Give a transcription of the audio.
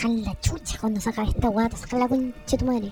sacar la chucha cuando saca esta weá, te sacar la concha de tu madre.